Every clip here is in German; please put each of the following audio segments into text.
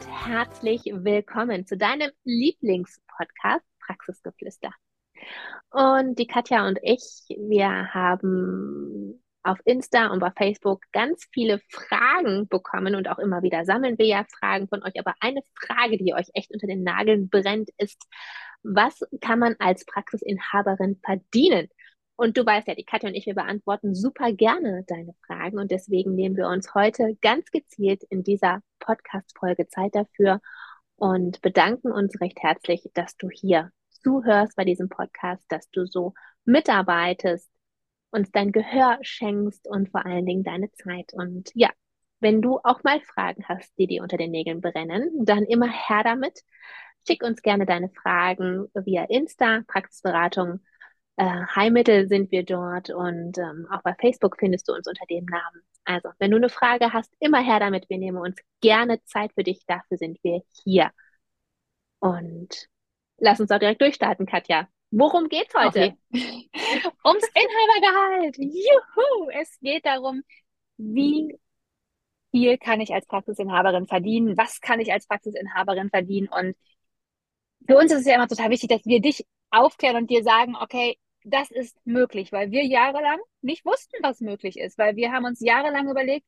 Und herzlich willkommen zu deinem Lieblingspodcast Praxisgeflüster. Und die Katja und ich, wir haben auf Insta und bei Facebook ganz viele Fragen bekommen und auch immer wieder sammeln wir ja Fragen von euch. Aber eine Frage, die euch echt unter den Nageln brennt, ist, was kann man als Praxisinhaberin verdienen? Und du weißt ja, die Katja und ich, wir beantworten super gerne deine Fragen und deswegen nehmen wir uns heute ganz gezielt in dieser Podcast-Folge Zeit dafür und bedanken uns recht herzlich, dass du hier zuhörst bei diesem Podcast, dass du so mitarbeitest, uns dein Gehör schenkst und vor allen Dingen deine Zeit. Und ja, wenn du auch mal Fragen hast, die dir unter den Nägeln brennen, dann immer her damit. Schick uns gerne deine Fragen via Insta, Praxisberatung äh, Heilmittel sind wir dort und ähm, auch bei Facebook findest du uns unter dem Namen. Also, wenn du eine Frage hast, immer her damit. Wir nehmen uns gerne Zeit für dich. Dafür sind wir hier. Und lass uns auch direkt durchstarten, Katja. Worum geht's heute? Okay. Ums Inhabergehalt. Juhu! Es geht darum, wie viel kann ich als Praxisinhaberin verdienen? Was kann ich als Praxisinhaberin verdienen? Und für uns ist es ja immer total wichtig, dass wir dich aufklären und dir sagen, okay, das ist möglich, weil wir jahrelang nicht wussten, was möglich ist, weil wir haben uns jahrelang überlegt,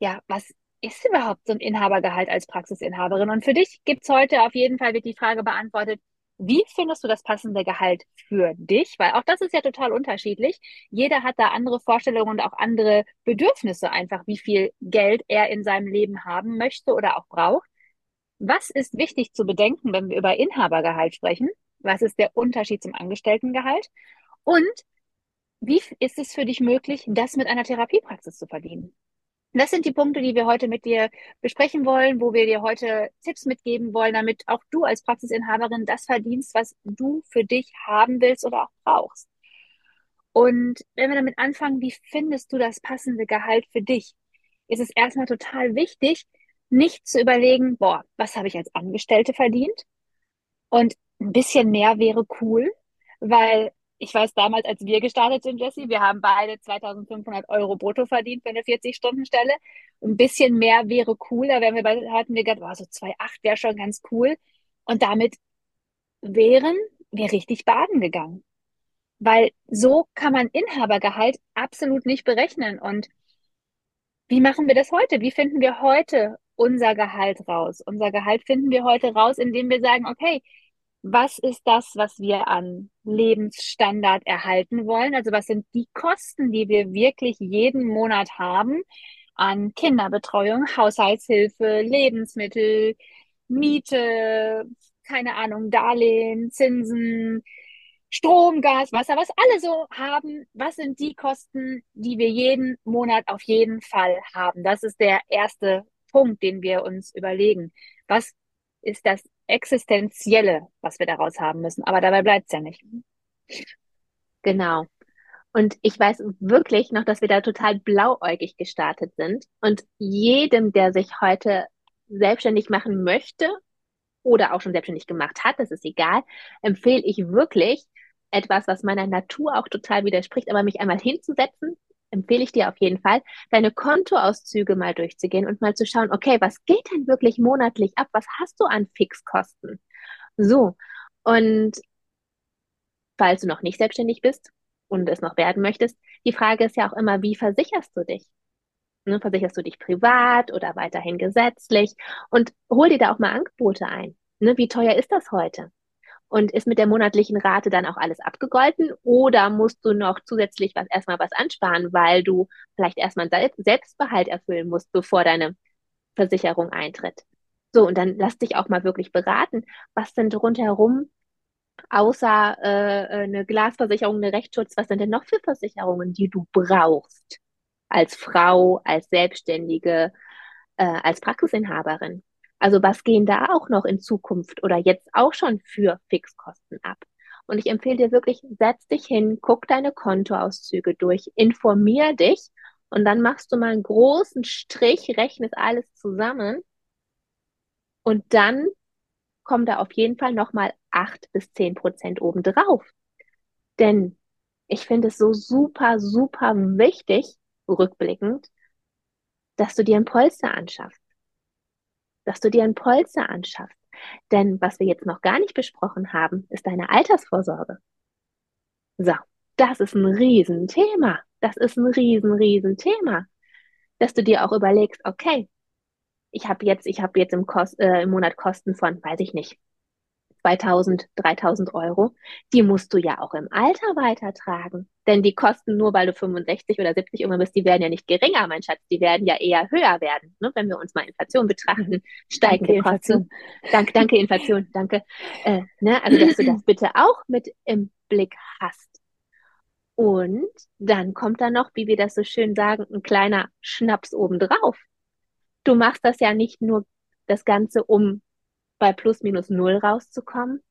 ja, was ist überhaupt so ein Inhabergehalt als Praxisinhaberin? Und für dich gibt's heute auf jeden Fall wird die Frage beantwortet, wie findest du das passende Gehalt für dich? Weil auch das ist ja total unterschiedlich. Jeder hat da andere Vorstellungen und auch andere Bedürfnisse einfach, wie viel Geld er in seinem Leben haben möchte oder auch braucht. Was ist wichtig zu bedenken, wenn wir über Inhabergehalt sprechen? Was ist der Unterschied zum Angestelltengehalt? Und wie ist es für dich möglich, das mit einer Therapiepraxis zu verdienen? Das sind die Punkte, die wir heute mit dir besprechen wollen, wo wir dir heute Tipps mitgeben wollen, damit auch du als Praxisinhaberin das verdienst, was du für dich haben willst oder auch brauchst. Und wenn wir damit anfangen, wie findest du das passende Gehalt für dich? Ist es erstmal total wichtig, nicht zu überlegen, boah, was habe ich als Angestellte verdient? Und ein bisschen mehr wäre cool, weil ich weiß damals, als wir gestartet sind, Jesse, wir haben beide 2500 Euro brutto verdient für eine 40-Stunden-Stelle. Ein bisschen mehr wäre cool. Da wären wir bei, hatten wir gedacht, oh, so 2,8 wäre schon ganz cool. Und damit wären wir richtig baden gegangen. Weil so kann man Inhabergehalt absolut nicht berechnen. Und wie machen wir das heute? Wie finden wir heute unser Gehalt raus? Unser Gehalt finden wir heute raus, indem wir sagen, okay, was ist das, was wir an Lebensstandard erhalten wollen? Also was sind die Kosten, die wir wirklich jeden Monat haben an Kinderbetreuung, Haushaltshilfe, Lebensmittel, Miete, keine Ahnung, Darlehen, Zinsen, Strom, Gas, Wasser, was alle so haben. Was sind die Kosten, die wir jeden Monat auf jeden Fall haben? Das ist der erste Punkt, den wir uns überlegen. Was ist das Existenzielle, was wir daraus haben müssen. Aber dabei bleibt es ja nicht. Genau. Und ich weiß wirklich noch, dass wir da total blauäugig gestartet sind. Und jedem, der sich heute selbstständig machen möchte oder auch schon selbstständig gemacht hat, das ist egal, empfehle ich wirklich etwas, was meiner Natur auch total widerspricht, aber mich einmal hinzusetzen, empfehle ich dir auf jeden Fall, deine Kontoauszüge mal durchzugehen und mal zu schauen, okay, was geht denn wirklich monatlich ab? Was hast du an Fixkosten? So. Und falls du noch nicht selbstständig bist und es noch werden möchtest, die Frage ist ja auch immer, wie versicherst du dich? Ne, versicherst du dich privat oder weiterhin gesetzlich? Und hol dir da auch mal Angebote ein. Ne, wie teuer ist das heute? Und ist mit der monatlichen Rate dann auch alles abgegolten oder musst du noch zusätzlich was erstmal was ansparen, weil du vielleicht erstmal einen Selbstbehalt erfüllen musst, bevor deine Versicherung eintritt? So, und dann lass dich auch mal wirklich beraten, was denn rundherum außer äh, eine Glasversicherung, eine Rechtsschutz, was sind denn noch für Versicherungen, die du brauchst? als Frau, als Selbstständige, äh, als Praxisinhaberin. Also was gehen da auch noch in Zukunft oder jetzt auch schon für Fixkosten ab? Und ich empfehle dir wirklich, setz dich hin, guck deine Kontoauszüge durch, informier dich und dann machst du mal einen großen Strich, rechnest alles zusammen und dann kommen da auf jeden Fall nochmal acht bis zehn Prozent obendrauf. Denn ich finde es so super, super wichtig, rückblickend, dass du dir ein Polster anschaffst. Dass du dir ein Polster anschaffst. Denn was wir jetzt noch gar nicht besprochen haben, ist deine Altersvorsorge. So, das ist ein Riesenthema. Das ist ein riesen, riesen Thema. Dass du dir auch überlegst, okay, ich habe jetzt, ich habe jetzt im, Kost, äh, im Monat Kosten von, weiß ich nicht, 2000, 3000 Euro, die musst du ja auch im Alter weitertragen. Denn die Kosten nur, weil du 65 oder 70 immer bist, die werden ja nicht geringer, mein Schatz, die werden ja eher höher werden. Ne? Wenn wir uns mal Inflation betrachten, steigen die Kosten. Danke, danke, Inflation, danke. Äh, ne? Also, dass du das bitte auch mit im Blick hast. Und dann kommt da noch, wie wir das so schön sagen, ein kleiner Schnaps obendrauf. Du machst das ja nicht nur das Ganze, um bei plus minus null rauszukommen.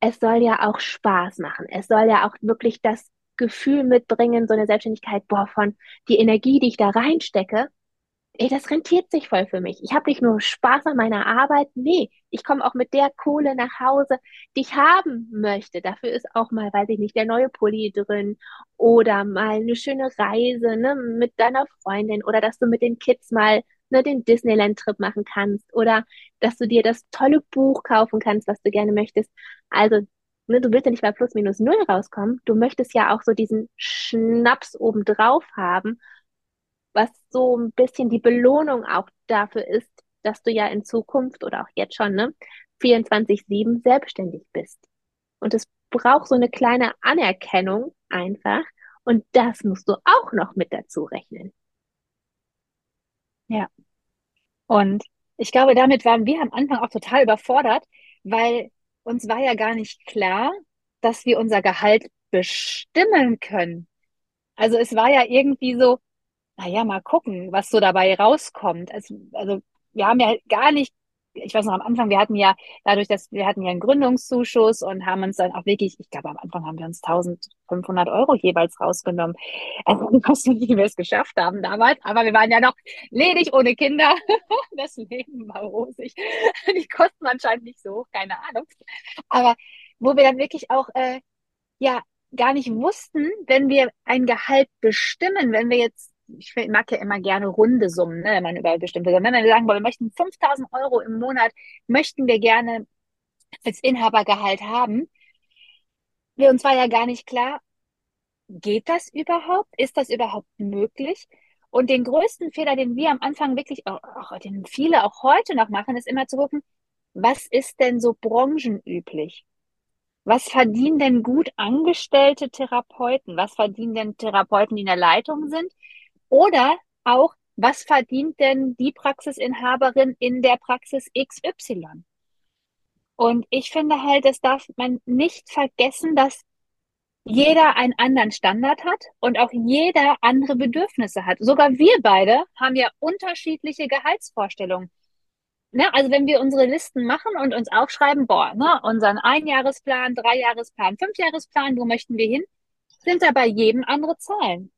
Es soll ja auch Spaß machen. Es soll ja auch wirklich das Gefühl mitbringen, so eine Selbstständigkeit, boah, von die Energie, die ich da reinstecke, ey, das rentiert sich voll für mich. Ich habe nicht nur Spaß an meiner Arbeit, nee, ich komme auch mit der Kohle nach Hause, die ich haben möchte. Dafür ist auch mal, weiß ich nicht, der neue Pulli drin oder mal eine schöne Reise ne, mit deiner Freundin oder dass du mit den Kids mal ne, den Disneyland-Trip machen kannst oder dass du dir das tolle Buch kaufen kannst, was du gerne möchtest. Also, ne, du willst ja nicht bei plus minus null rauskommen. Du möchtest ja auch so diesen Schnaps obendrauf haben, was so ein bisschen die Belohnung auch dafür ist, dass du ja in Zukunft oder auch jetzt schon, ne, 24-7 selbstständig bist. Und es braucht so eine kleine Anerkennung einfach. Und das musst du auch noch mit dazu rechnen. Ja. Und ich glaube, damit waren wir am Anfang auch total überfordert, weil uns war ja gar nicht klar, dass wir unser Gehalt bestimmen können. Also es war ja irgendwie so, naja, mal gucken, was so dabei rauskommt. Also, also wir haben ja gar nicht ich weiß noch am Anfang, wir hatten ja dadurch, dass wir hatten ja einen Gründungszuschuss und haben uns dann auch wirklich, ich glaube am Anfang haben wir uns 1500 Euro jeweils rausgenommen. Also ich weiß nicht, wie wir es geschafft haben damals, aber wir waren ja noch ledig ohne Kinder. Das Leben war rosig. Die Kosten anscheinend nicht so hoch, keine Ahnung. Aber wo wir dann wirklich auch, äh, ja, gar nicht wussten, wenn wir ein Gehalt bestimmen, wenn wir jetzt ich mag ja immer gerne runde Summen, ne, wenn man über bestimmte Summen, wenn wir sagen, wir möchten 5000 Euro im Monat, möchten wir gerne als Inhabergehalt haben. Wir uns war ja gar nicht klar, geht das überhaupt? Ist das überhaupt möglich? Und den größten Fehler, den wir am Anfang wirklich, auch den viele auch heute noch machen, ist immer zu gucken, was ist denn so branchenüblich? Was verdienen denn gut angestellte Therapeuten? Was verdienen denn Therapeuten, die in der Leitung sind? Oder auch, was verdient denn die Praxisinhaberin in der Praxis XY? Und ich finde halt, das darf man nicht vergessen, dass jeder einen anderen Standard hat und auch jeder andere Bedürfnisse hat. Sogar wir beide haben ja unterschiedliche Gehaltsvorstellungen. Ne? Also wenn wir unsere Listen machen und uns aufschreiben, boah, ne, unseren Einjahresplan, Dreijahresplan, Fünfjahresplan, wo möchten wir hin, sind da bei jedem andere Zahlen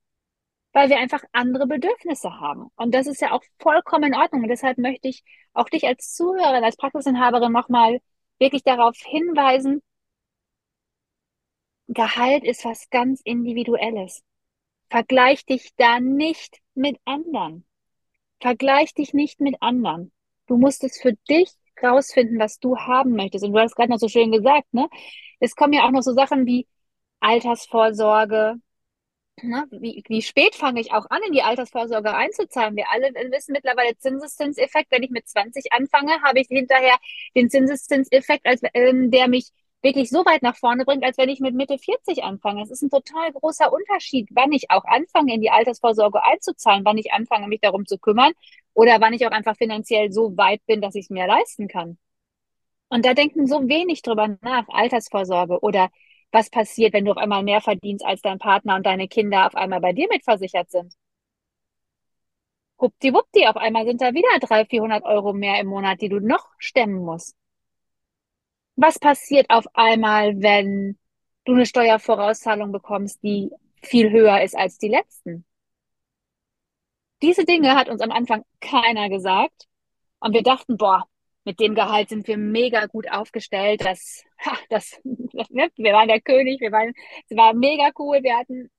weil wir einfach andere Bedürfnisse haben. Und das ist ja auch vollkommen in Ordnung. Und deshalb möchte ich auch dich als Zuhörerin, als Praxisinhaberin nochmal wirklich darauf hinweisen, Gehalt ist was ganz Individuelles. Vergleich dich da nicht mit anderen. Vergleich dich nicht mit anderen. Du musst es für dich rausfinden, was du haben möchtest. Und du hast gerade noch so schön gesagt, ne? Es kommen ja auch noch so Sachen wie Altersvorsorge, Ne? Wie, wie spät fange ich auch an, in die Altersvorsorge einzuzahlen? Wir alle wissen mittlerweile Zinseszinseffekt. Wenn ich mit 20 anfange, habe ich hinterher den Zinseszinseffekt, als, ähm, der mich wirklich so weit nach vorne bringt, als wenn ich mit Mitte 40 anfange. Es ist ein total großer Unterschied, wann ich auch anfange, in die Altersvorsorge einzuzahlen, wann ich anfange, mich darum zu kümmern oder wann ich auch einfach finanziell so weit bin, dass ich es mir leisten kann. Und da denken so wenig drüber nach, Altersvorsorge oder was passiert, wenn du auf einmal mehr verdienst als dein Partner und deine Kinder auf einmal bei dir mitversichert sind. Huppdiwuppdi, auf einmal sind da wieder 300, 400 Euro mehr im Monat, die du noch stemmen musst. Was passiert auf einmal, wenn du eine Steuervorauszahlung bekommst, die viel höher ist als die letzten? Diese Dinge hat uns am Anfang keiner gesagt. Und wir dachten, boah, mit dem Gehalt sind wir mega gut aufgestellt. Das, das, wir waren der König, wir waren, es war mega cool. Wir hatten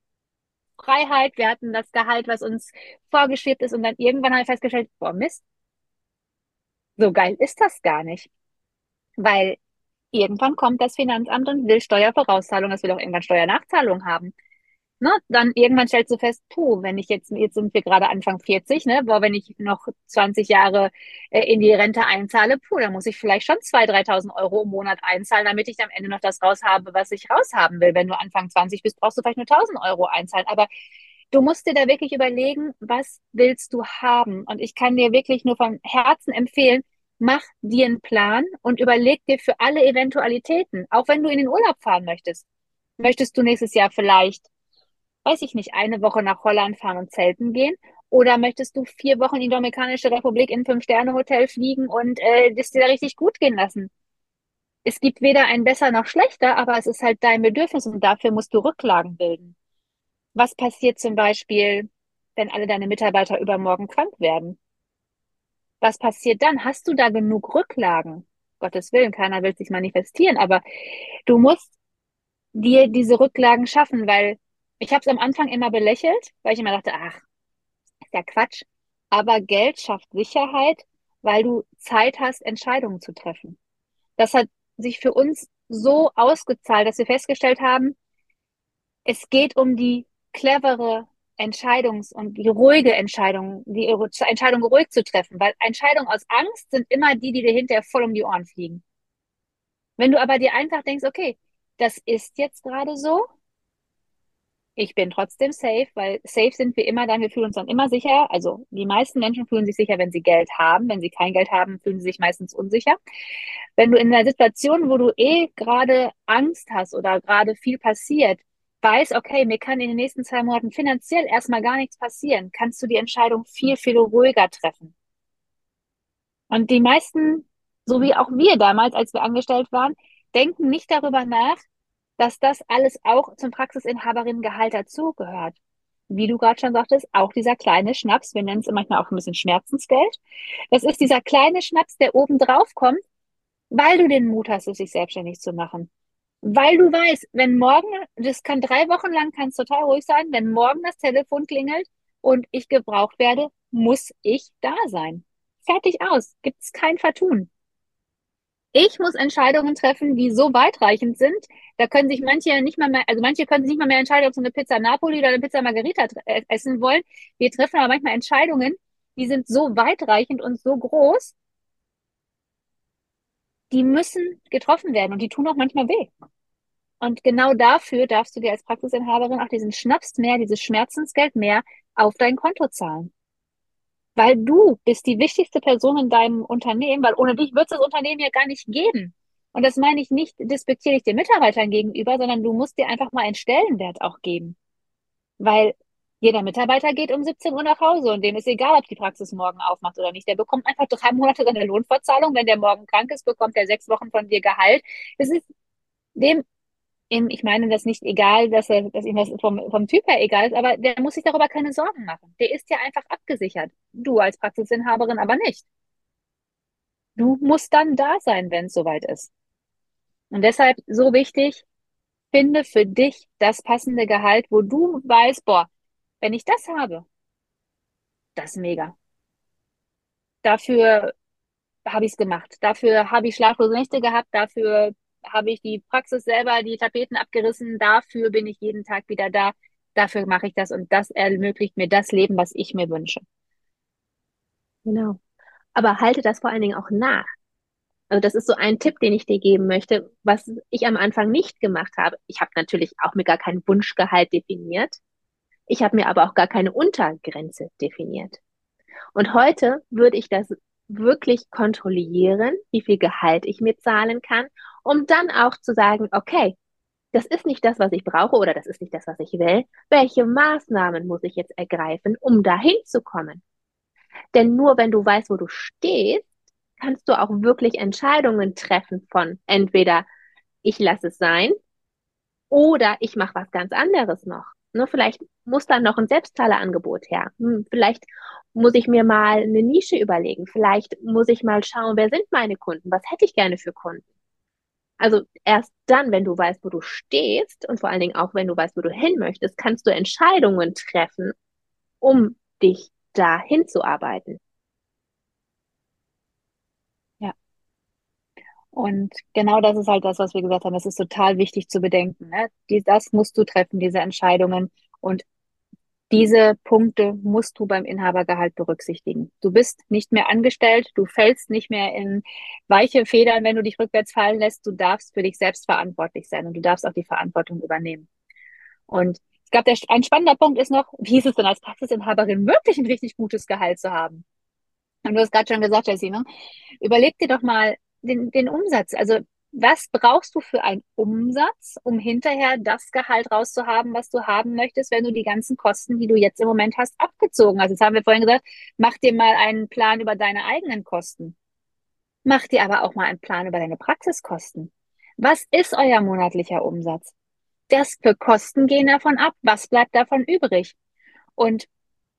Freiheit, wir hatten das Gehalt, was uns vorgeschrieben ist. Und dann irgendwann habe ich festgestellt, boah, Mist, so geil ist das gar nicht. Weil irgendwann kommt das Finanzamt und will Steuervorauszahlung, es will auch irgendwann Steuernachzahlung haben ne, dann irgendwann stellst du fest, puh, wenn ich jetzt, jetzt sind wir gerade Anfang 40, ne, boah, wenn ich noch 20 Jahre äh, in die Rente einzahle, puh, dann muss ich vielleicht schon 2.000, 3.000 Euro im Monat einzahlen, damit ich am Ende noch das raus habe, was ich raushaben will. Wenn du Anfang 20 bist, brauchst du vielleicht nur 1.000 Euro einzahlen. Aber du musst dir da wirklich überlegen, was willst du haben? Und ich kann dir wirklich nur von Herzen empfehlen, mach dir einen Plan und überleg dir für alle Eventualitäten, auch wenn du in den Urlaub fahren möchtest. Möchtest du nächstes Jahr vielleicht weiß ich nicht, eine Woche nach Holland fahren und zelten gehen? Oder möchtest du vier Wochen in die Dominikanische Republik in Fünf-Sterne-Hotel fliegen und äh, das dir da richtig gut gehen lassen? Es gibt weder ein besser noch schlechter, aber es ist halt dein Bedürfnis und dafür musst du Rücklagen bilden. Was passiert zum Beispiel, wenn alle deine Mitarbeiter übermorgen krank werden? Was passiert dann? Hast du da genug Rücklagen? Gottes Willen, keiner will sich manifestieren, aber du musst dir diese Rücklagen schaffen, weil ich habe es am Anfang immer belächelt, weil ich immer dachte, ach, ist ja Quatsch. Aber Geld schafft Sicherheit, weil du Zeit hast, Entscheidungen zu treffen. Das hat sich für uns so ausgezahlt, dass wir festgestellt haben, es geht um die clevere Entscheidungs- und die ruhige Entscheidung, die Entscheidung ruhig zu treffen, weil Entscheidungen aus Angst sind immer die, die dir hinterher voll um die Ohren fliegen. Wenn du aber dir einfach denkst, okay, das ist jetzt gerade so, ich bin trotzdem safe, weil safe sind wir immer dann, wir fühlen uns dann immer sicher. Also die meisten Menschen fühlen sich sicher, wenn sie Geld haben. Wenn sie kein Geld haben, fühlen sie sich meistens unsicher. Wenn du in einer Situation, wo du eh gerade Angst hast oder gerade viel passiert, weißt, okay, mir kann in den nächsten zwei Monaten finanziell erstmal gar nichts passieren, kannst du die Entscheidung viel, viel ruhiger treffen. Und die meisten, so wie auch wir damals, als wir angestellt waren, denken nicht darüber nach, dass das alles auch zum Praxisinhaberinnengehalt dazugehört. Wie du gerade schon sagtest, auch dieser kleine Schnaps, wir nennen es manchmal auch ein bisschen Schmerzensgeld. Das ist dieser kleine Schnaps, der oben drauf kommt, weil du den Mut hast, es sich selbstständig zu machen. Weil du weißt, wenn morgen, das kann drei Wochen lang, kann es total ruhig sein, wenn morgen das Telefon klingelt und ich gebraucht werde, muss ich da sein. Fertig aus. Gibt es kein Vertun. Ich muss Entscheidungen treffen, die so weitreichend sind, da können sich manche nicht mal mehr, also manche können sich nicht mal mehr entscheiden, ob sie eine Pizza Napoli oder eine Pizza Margherita äh, essen wollen. Wir treffen aber manchmal Entscheidungen, die sind so weitreichend und so groß, die müssen getroffen werden und die tun auch manchmal weh. Und genau dafür darfst du dir als Praxisinhaberin auch diesen Schnaps mehr, dieses Schmerzensgeld mehr auf dein Konto zahlen weil du bist die wichtigste Person in deinem Unternehmen, weil ohne dich wird es das Unternehmen ja gar nicht geben. Und das meine ich nicht despektierlich den Mitarbeitern gegenüber, sondern du musst dir einfach mal einen Stellenwert auch geben. Weil jeder Mitarbeiter geht um 17 Uhr nach Hause und dem ist egal, ob die Praxis morgen aufmacht oder nicht. Der bekommt einfach drei Monate seine Lohnfortzahlung. Wenn der morgen krank ist, bekommt er sechs Wochen von dir Gehalt. Es ist dem ich meine das nicht egal, dass er, dass ihm das vom, vom Typ her egal ist, aber der muss sich darüber keine Sorgen machen. Der ist ja einfach abgesichert. Du als Praxisinhaberin aber nicht. Du musst dann da sein, wenn es soweit ist. Und deshalb so wichtig, finde für dich das passende Gehalt, wo du weißt, boah, wenn ich das habe, das ist mega. Dafür habe ich es gemacht. Dafür habe ich schlaflose Nächte gehabt. Dafür habe ich die Praxis selber, die Tapeten abgerissen. Dafür bin ich jeden Tag wieder da. Dafür mache ich das und das ermöglicht mir das Leben, was ich mir wünsche. Genau. Aber halte das vor allen Dingen auch nach. Also das ist so ein Tipp, den ich dir geben möchte, was ich am Anfang nicht gemacht habe. Ich habe natürlich auch mir gar keinen Wunschgehalt definiert. Ich habe mir aber auch gar keine Untergrenze definiert. Und heute würde ich das wirklich kontrollieren, wie viel Gehalt ich mir zahlen kann, um dann auch zu sagen, okay, das ist nicht das, was ich brauche oder das ist nicht das, was ich will. Welche Maßnahmen muss ich jetzt ergreifen, um dahin zu kommen? Denn nur wenn du weißt, wo du stehst, kannst du auch wirklich Entscheidungen treffen von entweder ich lasse es sein oder ich mache was ganz anderes noch. Ne, vielleicht muss dann noch ein Selbstzahlerangebot her. Hm, vielleicht muss ich mir mal eine Nische überlegen. Vielleicht muss ich mal schauen, wer sind meine Kunden? Was hätte ich gerne für Kunden? Also erst dann, wenn du weißt, wo du stehst und vor allen Dingen auch, wenn du weißt, wo du hin möchtest, kannst du Entscheidungen treffen, um dich dahin zu arbeiten. Ja. Und genau das ist halt das, was wir gesagt haben. Das ist total wichtig zu bedenken. Ne? Die, das musst du treffen, diese Entscheidungen. Und diese Punkte musst du beim Inhabergehalt berücksichtigen. Du bist nicht mehr angestellt, du fällst nicht mehr in weiche Federn, wenn du dich rückwärts fallen lässt. Du darfst für dich selbst verantwortlich sein und du darfst auch die Verantwortung übernehmen. Und ich glaube, ein spannender Punkt ist noch, wie ist es denn als Praxisinhaberin wirklich ein richtig gutes Gehalt zu haben? Und du hast gerade schon gesagt, Jessie, ne? überleg dir doch mal den, den Umsatz. Also was brauchst du für einen Umsatz, um hinterher das Gehalt rauszuhaben, was du haben möchtest, wenn du die ganzen Kosten, die du jetzt im Moment hast, abgezogen hast? Jetzt haben wir vorhin gesagt, mach dir mal einen Plan über deine eigenen Kosten. Mach dir aber auch mal einen Plan über deine Praxiskosten. Was ist euer monatlicher Umsatz? Das für Kosten gehen davon ab. Was bleibt davon übrig? Und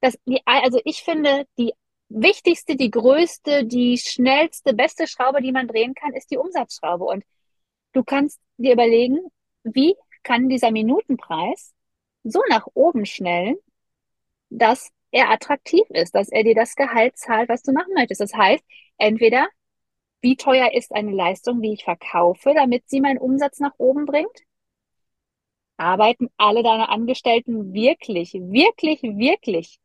das, die, also ich finde, die wichtigste, die größte, die schnellste, beste Schraube, die man drehen kann, ist die Umsatzschraube. Und du kannst dir überlegen, wie kann dieser Minutenpreis so nach oben schnellen, dass er attraktiv ist, dass er dir das Gehalt zahlt, was du machen möchtest. Das heißt, entweder wie teuer ist eine Leistung, die ich verkaufe, damit sie meinen Umsatz nach oben bringt? Arbeiten alle deine Angestellten wirklich, wirklich, wirklich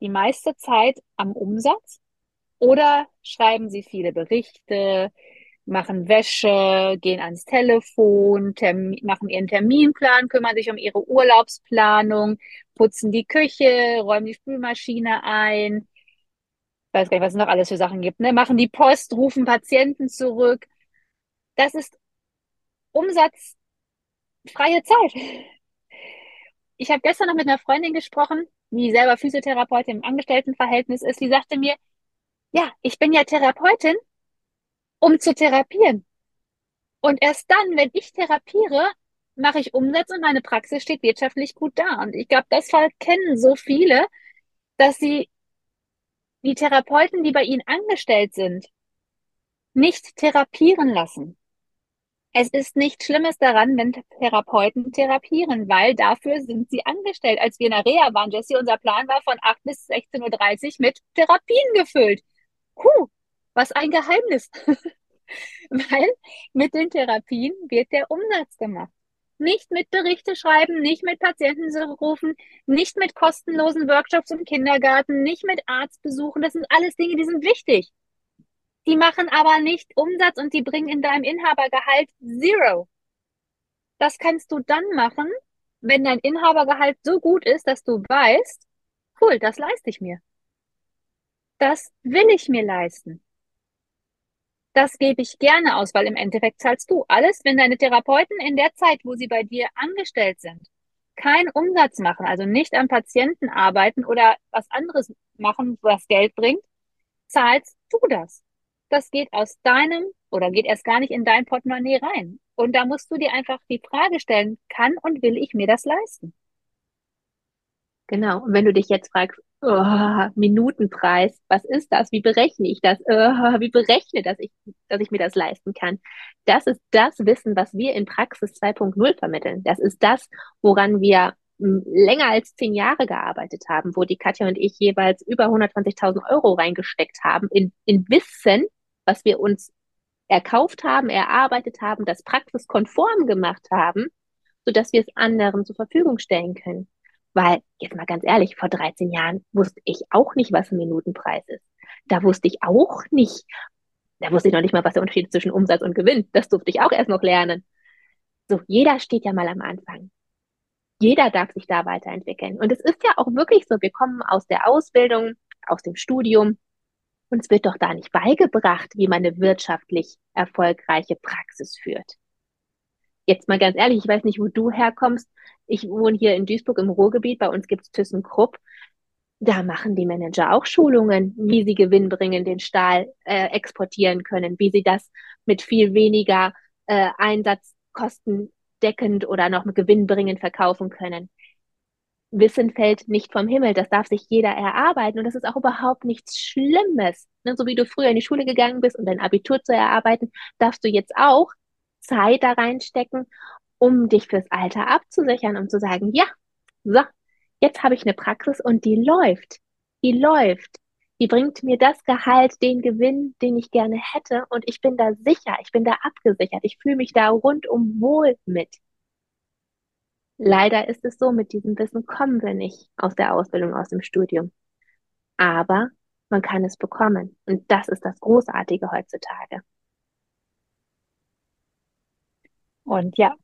die meiste Zeit am Umsatz oder schreiben sie viele Berichte, machen Wäsche, gehen ans Telefon, machen ihren Terminplan, kümmern sich um ihre Urlaubsplanung, putzen die Küche, räumen die Spülmaschine ein. Weiß gar nicht, was es noch alles für Sachen gibt, ne? Machen die Post, rufen Patienten zurück. Das ist umsatzfreie Zeit. Ich habe gestern noch mit einer Freundin gesprochen, die selber Physiotherapeutin im Angestelltenverhältnis ist, die sagte mir, ja, ich bin ja Therapeutin, um zu therapieren. Und erst dann, wenn ich therapiere, mache ich Umsatz und meine Praxis steht wirtschaftlich gut da. Und ich glaube, das kennen so viele, dass sie die Therapeuten, die bei ihnen angestellt sind, nicht therapieren lassen. Es ist nichts Schlimmes daran, wenn Therapeuten therapieren, weil dafür sind sie angestellt. Als wir in der Reha waren, Jesse, unser Plan war von 8 bis 16.30 Uhr mit Therapien gefüllt. Huh, was ein Geheimnis. weil mit den Therapien wird der Umsatz gemacht. Nicht mit Berichte schreiben, nicht mit Patienten rufen, nicht mit kostenlosen Workshops im Kindergarten, nicht mit Arztbesuchen. Das sind alles Dinge, die sind wichtig. Die machen aber nicht Umsatz und die bringen in deinem Inhabergehalt Zero. Das kannst du dann machen, wenn dein Inhabergehalt so gut ist, dass du weißt, cool, das leiste ich mir. Das will ich mir leisten. Das gebe ich gerne aus, weil im Endeffekt zahlst du alles, wenn deine Therapeuten in der Zeit, wo sie bei dir angestellt sind, keinen Umsatz machen, also nicht am Patienten arbeiten oder was anderes machen, was Geld bringt, zahlst du das das geht aus deinem oder geht erst gar nicht in dein Portemonnaie rein. Und da musst du dir einfach die Frage stellen, kann und will ich mir das leisten? Genau. Und wenn du dich jetzt fragst, oh, Minutenpreis, was ist das? Wie berechne ich das? Oh, wie berechne, dass ich, dass ich mir das leisten kann? Das ist das Wissen, was wir in Praxis 2.0 vermitteln. Das ist das, woran wir länger als zehn Jahre gearbeitet haben, wo die Katja und ich jeweils über 120.000 Euro reingesteckt haben in, in Wissen, was wir uns erkauft haben, erarbeitet haben, das praxiskonform gemacht haben, sodass wir es anderen zur Verfügung stellen können. Weil, jetzt mal ganz ehrlich, vor 13 Jahren wusste ich auch nicht, was ein Minutenpreis ist. Da wusste ich auch nicht, da wusste ich noch nicht mal, was der Unterschied zwischen Umsatz und Gewinn. Das durfte ich auch erst noch lernen. So, jeder steht ja mal am Anfang. Jeder darf sich da weiterentwickeln. Und es ist ja auch wirklich so, wir kommen aus der Ausbildung, aus dem Studium uns wird doch da nicht beigebracht, wie man eine wirtschaftlich erfolgreiche Praxis führt. Jetzt mal ganz ehrlich, ich weiß nicht, wo du herkommst. Ich wohne hier in Duisburg im Ruhrgebiet. Bei uns gibt's ThyssenKrupp. Da machen die Manager auch Schulungen, wie sie gewinnbringend den Stahl äh, exportieren können, wie sie das mit viel weniger äh, Einsatzkosten deckend oder noch mit gewinnbringend verkaufen können. Wissen fällt nicht vom Himmel, das darf sich jeder erarbeiten und das ist auch überhaupt nichts Schlimmes. Ne, so wie du früher in die Schule gegangen bist, um dein Abitur zu erarbeiten, darfst du jetzt auch Zeit da reinstecken, um dich fürs Alter abzusichern, um zu sagen, ja, so, jetzt habe ich eine Praxis und die läuft. Die läuft. Die bringt mir das Gehalt, den Gewinn, den ich gerne hätte und ich bin da sicher, ich bin da abgesichert, ich fühle mich da rundum wohl mit. Leider ist es so, mit diesem Wissen kommen wir nicht aus der Ausbildung, aus dem Studium. Aber man kann es bekommen. Und das ist das Großartige heutzutage. Und ja,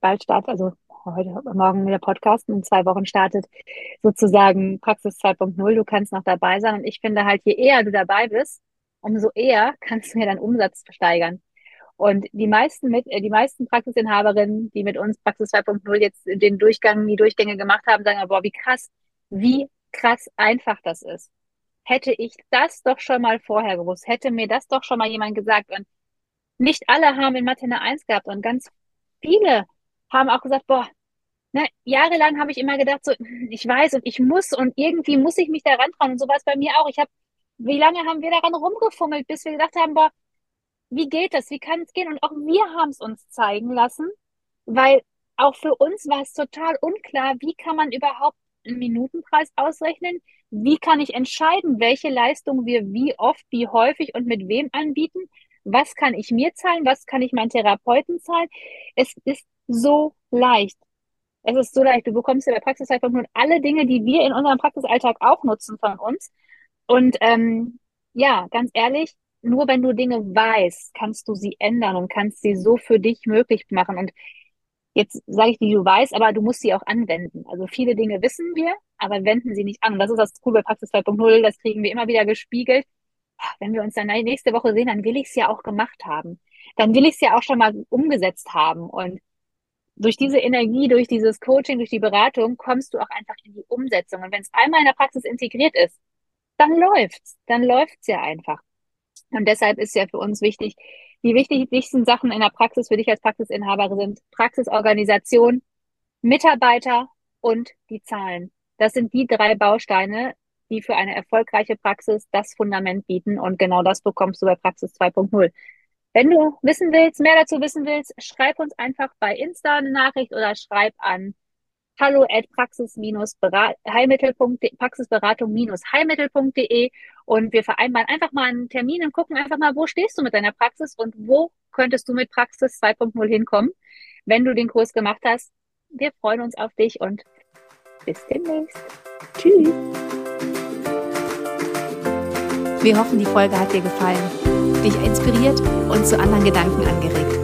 bald startet, also heute, morgen der Podcast, in zwei Wochen startet sozusagen Praxis 2.0. Du kannst noch dabei sein. Und ich finde halt, je eher du dabei bist, umso eher kannst du ja deinen Umsatz steigern. Und die meisten mit, äh, die meisten Praxisinhaberinnen, die mit uns Praxis 2.0 jetzt den Durchgang, die Durchgänge gemacht haben, sagen, boah, wie krass, wie krass einfach das ist. Hätte ich das doch schon mal vorher gewusst, hätte mir das doch schon mal jemand gesagt. Und nicht alle haben in Mathe eine Eins gehabt und ganz viele haben auch gesagt, boah, ne, jahrelang habe ich immer gedacht, so, ich weiß und ich muss und irgendwie muss ich mich da rantrauen und sowas bei mir auch. Ich habe, wie lange haben wir daran rumgefummelt, bis wir gedacht haben, boah, wie geht das? Wie kann es gehen? Und auch wir haben es uns zeigen lassen, weil auch für uns war es total unklar, wie kann man überhaupt einen Minutenpreis ausrechnen? Wie kann ich entscheiden, welche Leistung wir wie oft, wie häufig und mit wem anbieten? Was kann ich mir zahlen? Was kann ich meinen Therapeuten zahlen? Es ist so leicht. Es ist so leicht. Du bekommst ja bei Praxis einfach nur alle Dinge, die wir in unserem Praxisalltag auch nutzen von uns. Und ähm, ja, ganz ehrlich, nur wenn du Dinge weißt, kannst du sie ändern und kannst sie so für dich möglich machen. Und jetzt sage ich, die du weißt, aber du musst sie auch anwenden. Also viele Dinge wissen wir, aber wenden sie nicht an. Und das ist das Cool bei Praxis 2.0, das kriegen wir immer wieder gespiegelt. Wenn wir uns dann nächste Woche sehen, dann will ich es ja auch gemacht haben. Dann will ich es ja auch schon mal umgesetzt haben. Und durch diese Energie, durch dieses Coaching, durch die Beratung kommst du auch einfach in die Umsetzung. Und wenn es einmal in der Praxis integriert ist, dann läuft's. Dann läuft's ja einfach. Und deshalb ist ja für uns wichtig, die wichtigsten Sachen in der Praxis für dich als Praxisinhaber sind Praxisorganisation, Mitarbeiter und die Zahlen. Das sind die drei Bausteine, die für eine erfolgreiche Praxis das Fundament bieten. Und genau das bekommst du bei Praxis 2.0. Wenn du wissen willst, mehr dazu wissen willst, schreib uns einfach bei Insta eine Nachricht oder schreib an hallo at praxisberatung-heilmittel.de und wir vereinbaren einfach mal einen Termin und gucken einfach mal, wo stehst du mit deiner Praxis und wo könntest du mit Praxis 2.0 hinkommen, wenn du den Kurs gemacht hast. Wir freuen uns auf dich und bis demnächst. Tschüss. Wir hoffen, die Folge hat dir gefallen, dich inspiriert und zu anderen Gedanken angeregt.